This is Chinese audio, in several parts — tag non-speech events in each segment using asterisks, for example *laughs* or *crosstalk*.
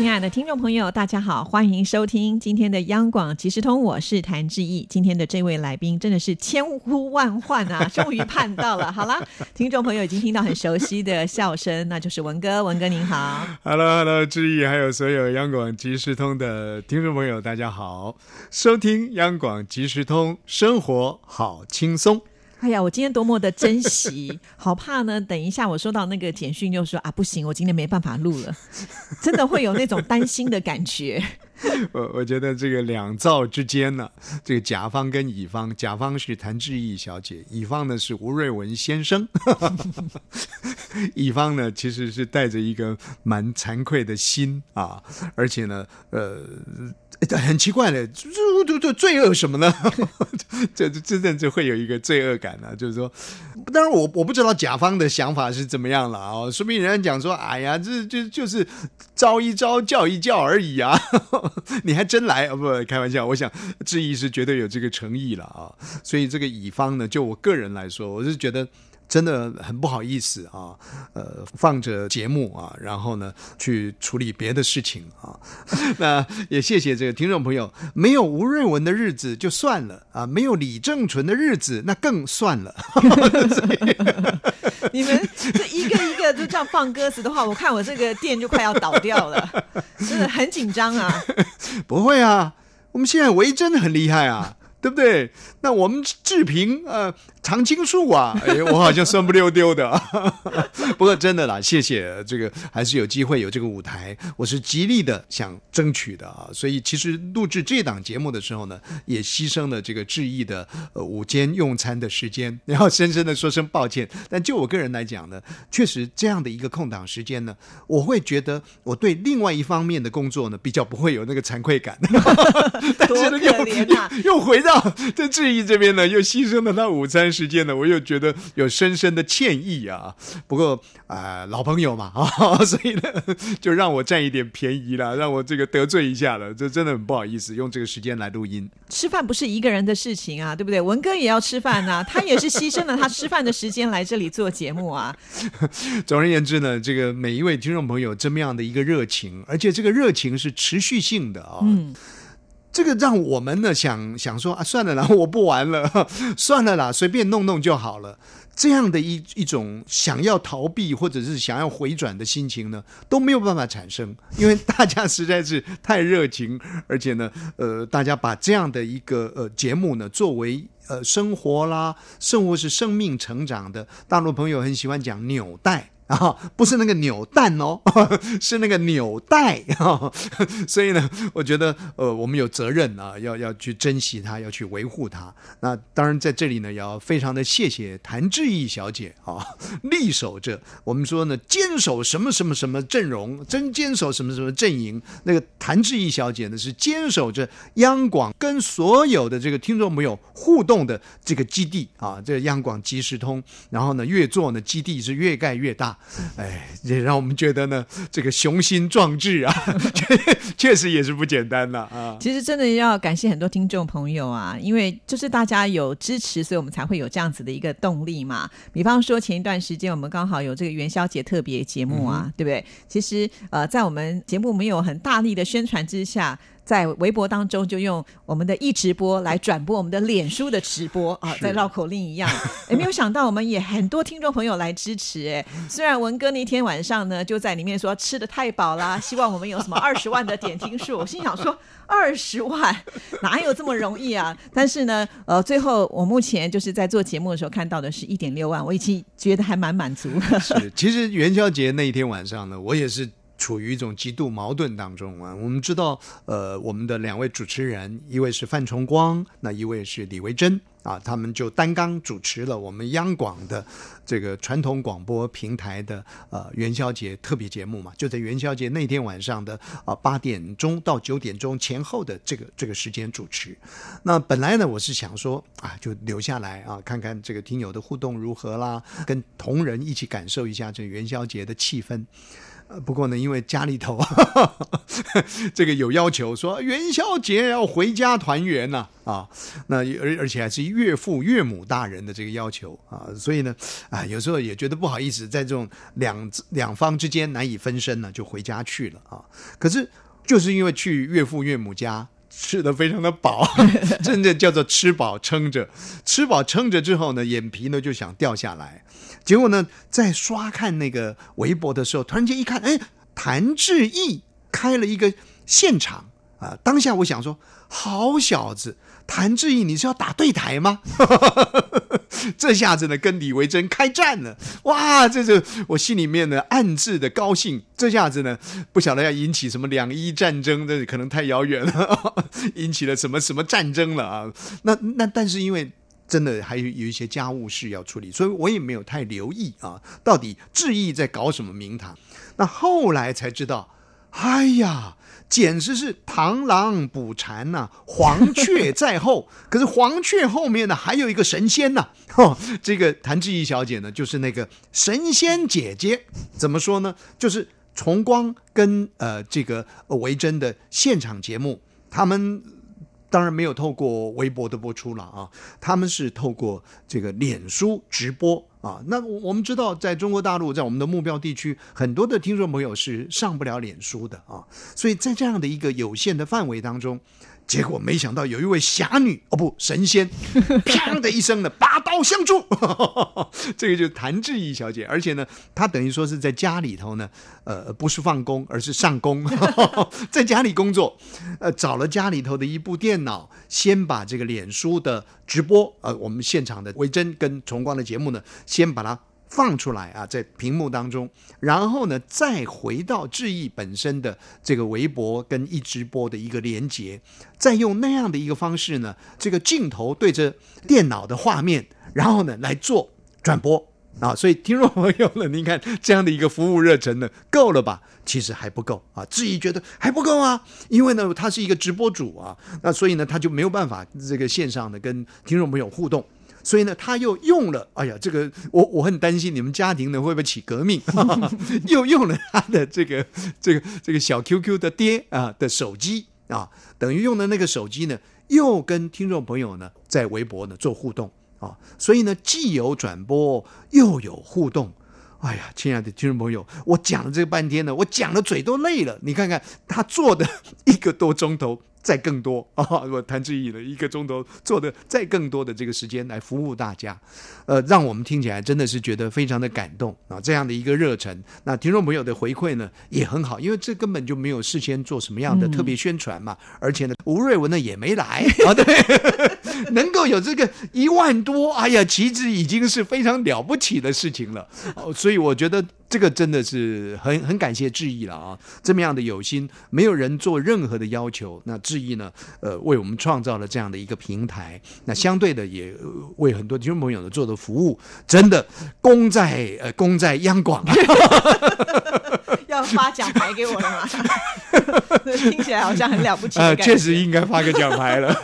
亲爱的听众朋友，大家好，欢迎收听今天的央广即时通，我是谭志毅。今天的这位来宾真的是千呼万唤啊，终于盼到了。*laughs* 好了，听众朋友已经听到很熟悉的笑声，那就是文哥。文哥您好，Hello，Hello，志毅，还有所有央广即时通的听众朋友，大家好，收听央广即时通，生活好轻松。哎呀，我今天多么的珍惜，*laughs* 好怕呢！等一下我收到那个简讯，又说啊，不行，我今天没办法录了，*laughs* 真的会有那种担心的感觉。*laughs* 我我觉得这个两造之间呢，这个甲方跟乙方，甲方是谭志毅小姐，乙方呢是吴瑞文先生。乙方呢其实是带着一个蛮惭愧的心啊，而且呢，呃。很奇怪的，这这这罪恶什么呢？*laughs* 这这真正就会有一个罪恶感呢。就是说，当然我我不知道甲方的想法是怎么样了啊。说明人家讲说，哎呀，这就就是招一招，叫一叫而已啊。*laughs* 你还真来啊？不开玩笑，我想质疑是绝对有这个诚意了啊。所以这个乙方呢，就我个人来说，我是觉得。真的很不好意思啊，呃，放着节目啊，然后呢去处理别的事情啊。*laughs* 那也谢谢这个听众朋友，没有吴瑞文的日子就算了啊，没有李正淳的日子那更算了。*laughs* 你们这一个一个就这样放鸽子的话，我看我这个店就快要倒掉了，*laughs* 真的很紧张啊。不会啊，我们现在维真很厉害啊。对不对？那我们志平呃常青树啊，*laughs* 哎，我好像酸不溜丢的。*laughs* 不过真的啦，谢谢这个，还是有机会有这个舞台，我是极力的想争取的啊。所以其实录制这档节目的时候呢，也牺牲了这个志毅的呃午间用餐的时间，然后深深的说声抱歉。但就我个人来讲呢，确实这样的一个空档时间呢，我会觉得我对另外一方面的工作呢，比较不会有那个惭愧感。*laughs* 多可怜啊！又回到。*laughs* 在志毅这边呢，又牺牲了他午餐时间呢，我又觉得有深深的歉意啊。不过啊，老朋友嘛啊，*laughs* 所以呢，就让我占一点便宜了，让我这个得罪一下了，这真的很不好意思，用这个时间来录音。吃饭不是一个人的事情啊，对不对？文哥也要吃饭呐，他也是牺牲了他吃饭的时间来这里做节目啊。*laughs* 总而言之呢，这个每一位听众朋友这么样的一个热情，而且这个热情是持续性的啊。嗯。这个让我们呢想想说啊，算了啦，*laughs* 我不玩了，*laughs* 算了啦，随便弄弄就好了。这样的一一种想要逃避或者是想要回转的心情呢，都没有办法产生，因为大家实在是太热情，而且呢，呃，大家把这样的一个呃节目呢作为呃生活啦，生活是生命成长的。大陆朋友很喜欢讲纽带。啊，不是那个扭蛋哦，*laughs* 是那个纽带。*laughs* 所以呢，我觉得呃，我们有责任啊，要要去珍惜它，要去维护它。那当然在这里呢，要非常的谢谢谭志毅小姐啊，力守着我们说呢，坚守什么什么什么阵容，真坚守什么什么阵营。那个谭志毅小姐呢，是坚守着央广跟所有的这个听众朋友互动的这个基地啊，这个央广即时通。然后呢，越做呢，基地是越盖越大。*laughs* 哎，也让我们觉得呢，这个雄心壮志啊，*laughs* 确实也是不简单的啊。其实真的要感谢很多听众朋友啊，因为就是大家有支持，所以我们才会有这样子的一个动力嘛。比方说前一段时间我们刚好有这个元宵节特别节目啊，对不对？其实呃，在我们节目没有很大力的宣传之下。在微博当中，就用我们的一直播来转播我们的脸书的直播啊，在绕口令一样。也 *laughs* 没有想到，我们也很多听众朋友来支持。哎，虽然文哥那天晚上呢，就在里面说吃的太饱啦，*laughs* 希望我们有什么二十万的点听数。我心想说，二十万哪有这么容易啊？但是呢，呃，最后我目前就是在做节目的时候看到的是一点六万，我已经觉得还蛮满足。是，其实元宵节那一天晚上呢，我也是。处于一种极度矛盾当中啊！我们知道，呃，我们的两位主持人，一位是范崇光，那一位是李维珍啊，他们就担纲主持了我们央广的这个传统广播平台的呃元宵节特别节目嘛，就在元宵节那天晚上的啊八点钟到九点钟前后的这个这个时间主持。那本来呢，我是想说啊，就留下来啊，看看这个听友的互动如何啦，跟同仁一起感受一下这元宵节的气氛。不过呢，因为家里头 *laughs* 这个有要求，说元宵节要回家团圆呐啊，那而而且还是岳父岳母大人的这个要求啊，所以呢，啊，有时候也觉得不好意思，在这种两两方之间难以分身呢，就回家去了啊。可是就是因为去岳父岳母家。吃的非常的饱，*laughs* 真的叫做吃饱撑着。吃饱撑着之后呢，眼皮呢就想掉下来。结果呢，在刷看那个微博的时候，突然间一看，哎，谭志毅开了一个现场啊！当下我想说，好小子。谭志毅，你是要打对台吗？*laughs* 这下子呢，跟李维珍开战了！哇，这是我心里面呢暗自的高兴。这下子呢，不晓得要引起什么两伊战争，这可能太遥远了，*laughs* 引起了什么什么战争了啊？那那但是因为真的还有有一些家务事要处理，所以我也没有太留意啊，到底志毅在搞什么名堂？那后来才知道，哎呀！简直是螳螂捕蝉呐，黄雀在后。*laughs* 可是黄雀后面呢，还有一个神仙呐。*laughs* 这个谭志毅小姐呢，就是那个神仙姐姐。怎么说呢？就是崇光跟呃这个维珍的现场节目，他们。当然没有透过微博的播出了啊，他们是透过这个脸书直播啊。那我们知道，在中国大陆，在我们的目标地区，很多的听众朋友是上不了脸书的啊，所以在这样的一个有限的范围当中。结果没想到有一位侠女哦不神仙，*laughs* 啪的一声呢，拔刀相助。*laughs* 这个就是谭志毅小姐，而且呢，她等于说是在家里头呢，呃，不是放工，而是上工，*laughs* 在家里工作。呃，找了家里头的一部电脑，先把这个脸书的直播，呃，我们现场的维珍跟崇光的节目呢，先把它。放出来啊，在屏幕当中，然后呢，再回到智毅本身的这个微博跟一直播的一个连接，再用那样的一个方式呢，这个镜头对着电脑的画面，然后呢来做转播啊。所以听众朋友呢，您看这样的一个服务热忱呢，够了吧？*laughs* 其实还不够啊，智毅觉得还不够啊，因为呢，他是一个直播主啊，那所以呢，他就没有办法这个线上的跟听众朋友互动。所以呢，他又用了，哎呀，这个我我很担心你们家庭呢会不会起革命，哈 *laughs* 哈又用了他的这个这个这个小 QQ 的爹啊的手机啊，等于用的那个手机呢，又跟听众朋友呢在微博呢做互动啊，所以呢既有转播又有互动，哎呀，亲爱的听众朋友，我讲了这半天呢，我讲的嘴都累了，你看看他做的一个多钟头。再更多 *laughs* 啊！我谭志毅的一个钟头做的再更多的这个时间来服务大家，呃，让我们听起来真的是觉得非常的感动啊！这样的一个热忱，那听众朋友的回馈呢也很好，因为这根本就没有事先做什么样的特别宣传嘛，而且呢，吴瑞文呢也没来 *laughs* 啊，对，能够有这个一万多，哎呀，其实已经是非常了不起的事情了，哦，所以我觉得。这个真的是很很感谢志毅了啊！这么样的有心，没有人做任何的要求，那志毅呢，呃，为我们创造了这样的一个平台，那相对的也为很多听众朋友呢做的服务，真的功在呃功在央广。*laughs* 要发奖牌给我了吗？*laughs* 听起来好像很了不起。呃，确实应该发个奖牌了。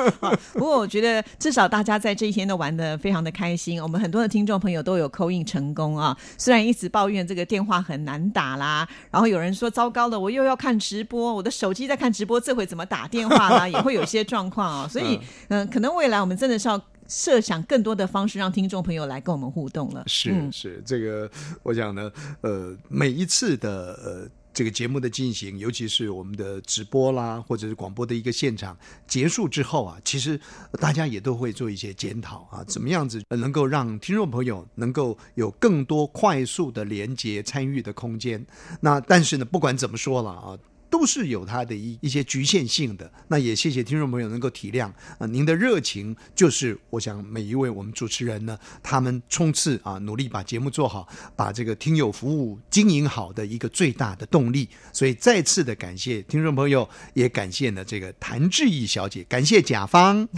*laughs* 不过我觉得至少大家在这一天都玩的非常的开心。我们很多的听众朋友都有扣印成功啊。虽然一直抱怨这个电话很难打啦，然后有人说糟糕了，我又要看直播，我的手机在看直播，这回怎么打电话啦？*laughs* 也会有一些状况啊。所以，嗯，可能未来我们真的是要。设想更多的方式，让听众朋友来跟我们互动了。是是，这个我想呢，呃，每一次的呃这个节目的进行，尤其是我们的直播啦，或者是广播的一个现场结束之后啊，其实大家也都会做一些检讨啊，怎么样子能够让听众朋友能够有更多快速的连接参与的空间。那但是呢，不管怎么说了啊。都是有它的一一些局限性的，那也谢谢听众朋友能够体谅啊，您的热情就是我想每一位我们主持人呢，他们冲刺啊，努力把节目做好，把这个听友服务经营好的一个最大的动力。所以再次的感谢听众朋友，也感谢呢这个谭志毅小姐，感谢甲方。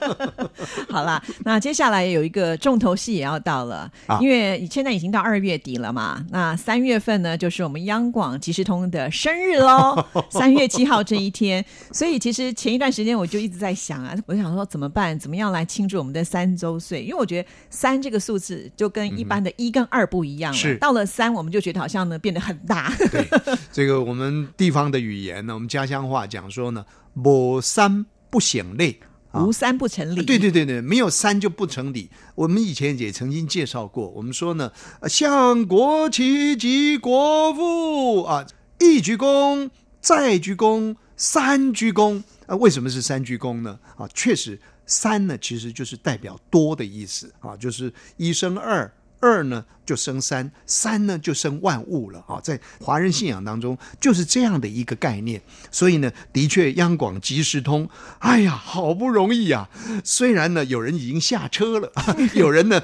*laughs* 好啦，那接下来有一个重头戏也要到了，因为现在已经到二月底了嘛，那三月份呢就是我们央广即时通的生日喽。喽，三月七号这一天。所以其实前一段时间我就一直在想啊，我想说怎么办，怎么样来庆祝我们的三周岁？因为我觉得三这个数字就跟一般的一跟二不一样了，是到了三我们就觉得好像呢变得很大。对，这个我们地方的语言呢，我们家乡话讲说呢，某三不显累。*laughs* 啊无三不成礼。对对对对，没有三就不成礼。我们以前也曾经介绍过，我们说呢，呃向国旗及国父啊，一鞠躬，再鞠躬，三鞠躬。啊，为什么是三鞠躬呢？啊，确实三呢其实就是代表多的意思啊，就是一生二。二呢就生三，三呢就生万物了啊！在华人信仰当中，就是这样的一个概念。所以呢，的确央广即时通，哎呀，好不容易啊！虽然呢，有人已经下车了，*laughs* 有人呢，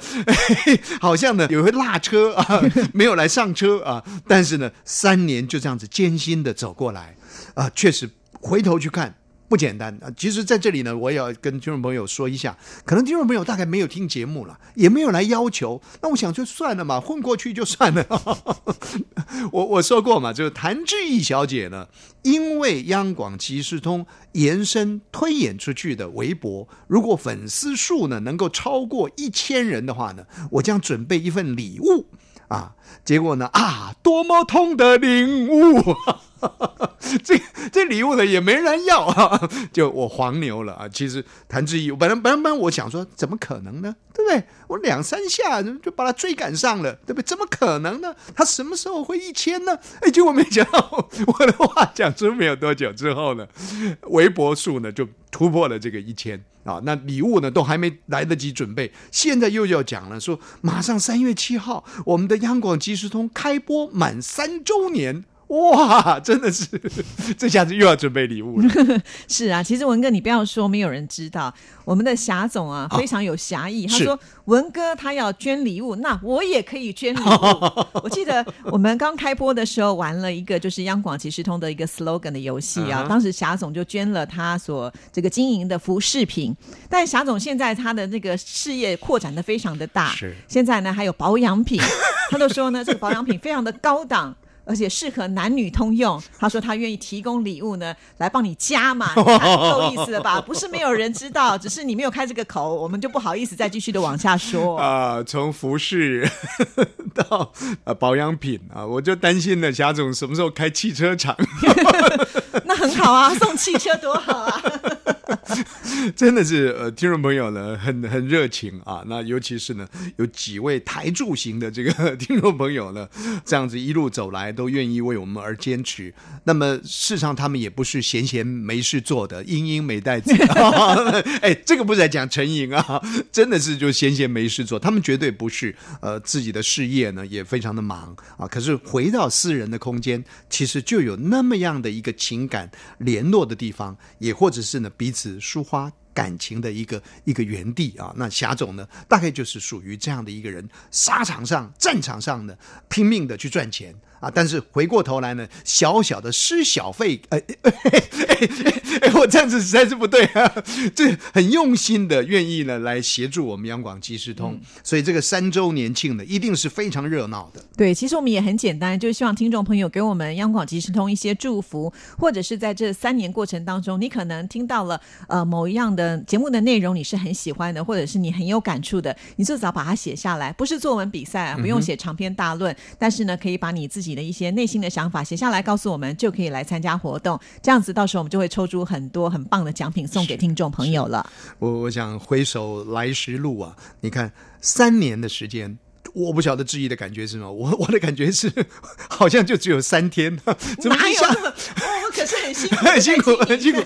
*laughs* 好像呢有会落车啊，*laughs* 没有来上车啊，但是呢，三年就这样子艰辛的走过来啊，确实回头去看。不简单啊！其实，在这里呢，我也要跟听众朋友说一下，可能听众朋友大概没有听节目了，也没有来要求，那我想就算了嘛，混过去就算了。我 *laughs* 我说过嘛，就是谭志毅小姐呢，因为央广即时通延伸推演出去的微博，如果粉丝数呢能够超过一千人的话呢，我将准备一份礼物啊。结果呢啊，多么痛的领悟！*laughs* 这这礼物呢也没人要啊，就我黄牛了啊！其实谭志毅，本来本来本来我想说，怎么可能呢？对不对？我两三下就把他追赶上了，对不对？怎么可能呢？他什么时候会一千呢？哎，结果没想到，我的话讲出没有多久之后呢，微博数呢就突破了这个一千啊！那礼物呢都还没来得及准备，现在又要讲了，说马上三月七号，我们的央广即时通开播满三周年。哇，真的是，*laughs* 这下子又要准备礼物了。*laughs* 是啊，其实文哥，你不要说没有人知道，我们的霞总啊非常有侠义。他说文哥他要捐礼物，那我也可以捐礼物。*laughs* 我记得我们刚开播的时候玩了一个就是央广即时通的一个 slogan 的游戏啊，当时霞总就捐了他所这个经营的服饰品。但霞总现在他的那个事业扩展的非常的大，是现在呢还有保养品，他都说呢这个保养品非常的高档。而且适合男女通用。*laughs* 他说他愿意提供礼物呢，来帮你加嘛，*laughs* 够意思了吧？不是没有人知道，只是你没有开这个口，我们就不好意思再继续的往下说 *laughs* 啊。从服饰到呃保养品啊，我就担心了，霞总什么时候开汽车厂？那很好啊，送汽车多好啊！*laughs* 真的是呃，听众朋友呢，很很热情啊。那尤其是呢，有几位台柱型的这个听众朋友呢，这样子一路走来，都愿意为我们而坚持。那么事实上，他们也不是闲闲没事做的，英英美袋子。*laughs* 哎，这个不是在讲陈颖啊，真的是就闲闲没事做。他们绝对不是呃自己的事业呢也非常的忙啊。可是回到私人的空间，其实就有那么样的一个情感联络的地方，也或者是呢彼此紫树花感情的一个一个原地啊，那霞总呢，大概就是属于这样的一个人，沙场上、战场上呢，拼命的去赚钱啊，但是回过头来呢，小小的施小费，*laughs* 哎哎哎哎，我这样子实在是不对啊，这很用心的愿意呢来协助我们央广即时通，所以这个三周年庆呢，一定是非常热闹的。对，其实我们也很简单，就是希望听众朋友给我们央广即时通一些祝福，或者是在这三年过程当中，你可能听到了呃某一样的。节目的内容你是很喜欢的，或者是你很有感触的，你至少把它写下来。不是作文比赛啊，不用写长篇大论，但是呢，可以把你自己的一些内心的想法写下来，告诉我们，就可以来参加活动。这样子，到时候我们就会抽出很多很棒的奖品送给听众朋友了。我我想回首来时路啊，你看三年的时间。我不晓得质疑的感觉是什么，我 *laughs* 我的感觉是好像就只有三天，*laughs* 怎么一下？我可是很辛苦，*laughs* 很辛苦，很辛苦，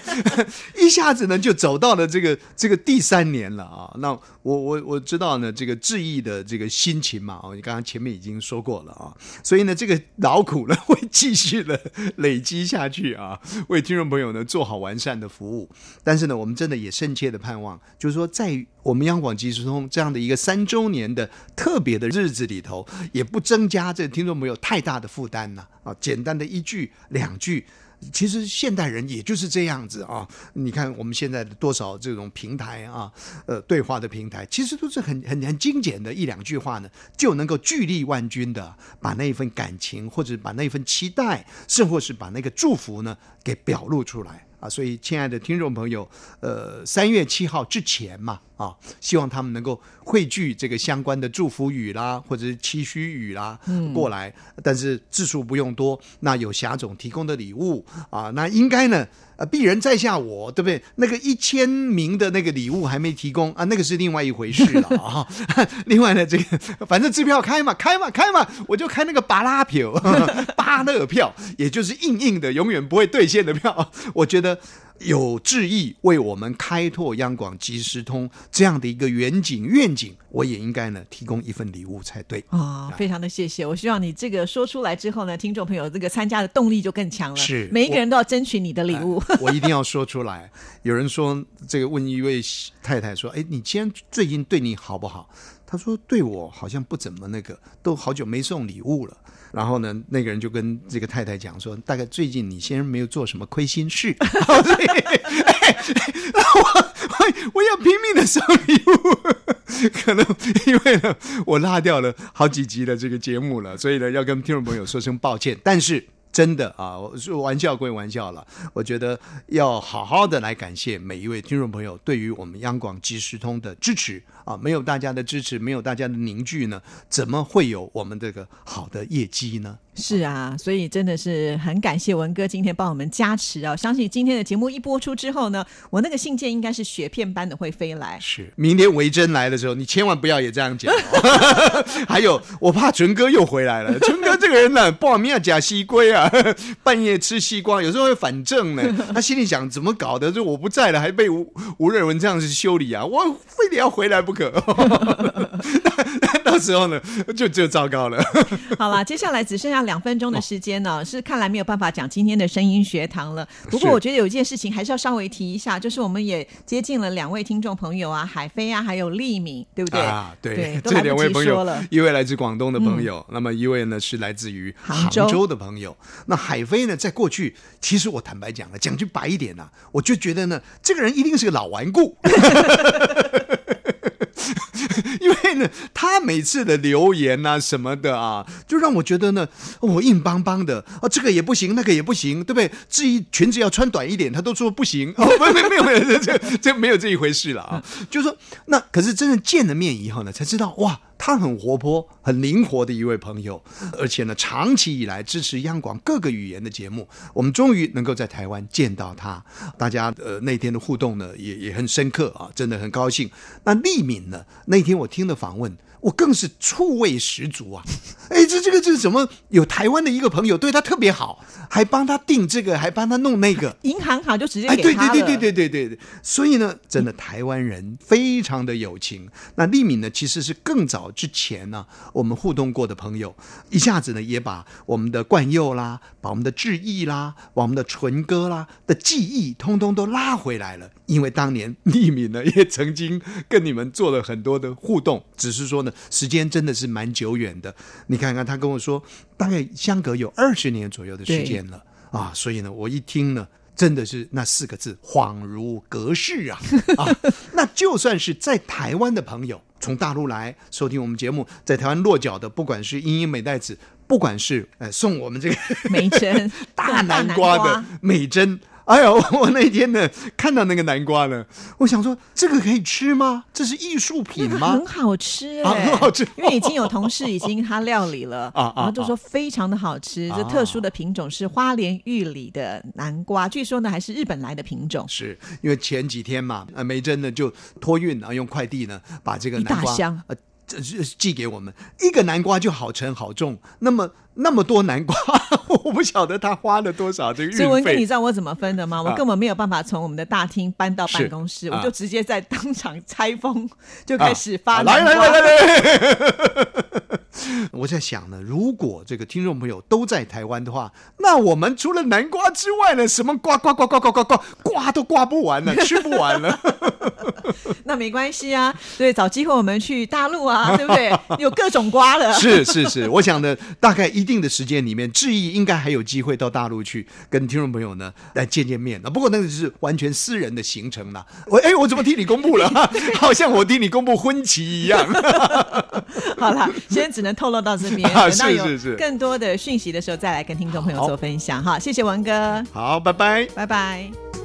*laughs* 一下子呢就走到了这个这个第三年了啊！那我我我知道呢，这个质疑的这个心情嘛，哦，你刚刚前面已经说过了啊，所以呢，这个劳苦呢会继续的累积下去啊，为听众朋友呢做好完善的服务。但是呢，我们真的也深切的盼望，就是说在我们央广即时通这样的一个三周年的特别的日。子里头也不增加这听众朋友太大的负担呐啊，简单的一句两句，其实现代人也就是这样子啊。你看我们现在的多少这种平台啊，呃，对话的平台，其实都是很很很精简的一两句话呢，就能够聚力万钧的把那一份感情，或者把那一份期待，甚或是把那个祝福呢，给表露出来。啊，所以亲爱的听众朋友，呃，三月七号之前嘛，啊，希望他们能够汇聚这个相关的祝福语啦，或者是期许语啦，过来。但是字数不用多，那有霞总提供的礼物啊，那应该呢。啊，鄙人在下我，对不对？那个一千名的那个礼物还没提供啊，那个是另外一回事了 *laughs* 啊。另外呢，这个反正支票开嘛，开嘛，开嘛，我就开那个巴拉票、*laughs* 巴勒票，也就是硬硬的，永远不会兑现的票。我觉得。有志意为我们开拓央广即时通这样的一个远景愿景，我也应该呢提供一份礼物才对啊！非常的谢谢，我希望你这个说出来之后呢，听众朋友这个参加的动力就更强了。是，每一个人都要争取你的礼物。我一定要说出来。*laughs* 有人说这个问一位太太说：“哎，你今天最近对你好不好？”他说：“对我好像不怎么那个，都好久没送礼物了。”然后呢，那个人就跟这个太太讲说：“大概最近你先生没有做什么亏心事。*laughs* ”我我我要拼命的送礼物，可能因为呢，我落掉了好几集的这个节目了，所以呢，要跟听众朋友说声抱歉。但是。真的啊，我说玩笑归玩笑了，我觉得要好好的来感谢每一位听众朋友对于我们央广即时通的支持啊！没有大家的支持，没有大家的凝聚呢，怎么会有我们这个好的业绩呢？是啊，所以真的是很感谢文哥今天帮我们加持啊！相信今天的节目一播出之后呢，我那个信件应该是雪片般的会飞来。是，明天维珍来的时候，你千万不要也这样讲。*laughs* 还有，我怕纯哥又回来了。纯哥这个人呢，报名要假西归啊，*laughs* 半夜吃西瓜，有时候会反正呢。*laughs* 他心里想，怎么搞的？就我不在了，还被吴吴瑞文这样子修理啊！我非得要回来不可。到时候呢，就就糟糕了。好了，接下来只剩下。两分钟的时间呢，是看来没有办法讲今天的声音学堂了。不过我觉得有一件事情还是要稍微提一下，就是我们也接近了两位听众朋友啊，海飞啊，还有利敏，对不对？啊，对，*laughs* 这两位朋友，一位来自广东的朋友，那么一位呢是来自于杭州的朋友。那海飞呢，在过去，其实我坦白讲了，讲句白一点呢，我就觉得呢，这个人一定是个老顽固。*laughs* 因为呢，他每次的留言啊什么的啊，就让我觉得呢，我硬邦邦的啊，这个也不行，那个也不行，对不对？至于裙子要穿短一点，他都说不行。哦，没没没有没有这这没有这一回事了啊。*laughs* 就是说，那可是真的见了面以后呢，才知道哇。他很活泼、很灵活的一位朋友，而且呢，长期以来支持央广各个语言的节目。我们终于能够在台湾见到他，大家呃那天的互动呢，也也很深刻啊，真的很高兴。那丽敏呢，那天我听的访问。我更是醋味十足啊！*laughs* 哎，这这个这个怎么有台湾的一个朋友对他特别好，还帮他订这个，还帮他弄那个，银行卡就直接给他对对对对对对对对。所以呢，真的台湾人非常的有情。那丽敏呢，其实是更早之前呢，我们互动过的朋友，一下子呢也把我们的冠佑啦，把我们的志毅啦，把我们的纯哥啦的记忆，通通都拉回来了。因为当年丽敏呢，也曾经跟你们做了很多的互动，只是说呢。时间真的是蛮久远的，你看看他跟我说，大概相隔有二十年左右的时间了啊，所以呢，我一听呢，真的是那四个字恍如隔世啊 *laughs* 啊！那就算是在台湾的朋友，从大陆来收听我们节目，在台湾落脚的，不管是英英美代子，不管是呃送我们这个美珍 *laughs* 大南瓜的美珍。哎呦，我那天呢看到那个南瓜了，我想说这个可以吃吗？这是艺术品吗？很好吃，很好吃。因为已经有同事已经他料理了 *laughs* 啊，然后就说非常的好吃。这特殊的品种是花莲玉里的南瓜，据说呢还是日本来的品种。是因为前几天嘛，呃，梅珍呢就托运啊，用快递呢把这个南瓜呃寄给我们，一个南瓜就好沉好重，那么。那么多南瓜，*laughs* 我不晓得他花了多少这个运费。所以文哥，你知道我怎么分的吗？我根本没有办法从我们的大厅搬到办公室，我就直接在当场拆封，就开始发来来来来来。*laughs* 我在想呢，如果这个听众朋友都在台湾的话，那我们除了南瓜之外呢，什么瓜瓜瓜瓜瓜瓜瓜瓜都刮不完了，吃不完了。*laughs* 那没关系啊，对，找机会我们去大陆啊，*laughs* 对不对？有各种瓜了。是是是，我想呢，大概一定的时间里面，志毅应该还有机会到大陆去跟听众朋友呢来见见面。不过那个是完全私人的行程了。我哎，我怎么替你公布了？*laughs* 好像我替你公布婚期一样。好了，现在只能透露到这边，等到有更多的讯息的时候再来跟听众朋友做分享哈。谢谢文哥，好，拜拜，拜拜。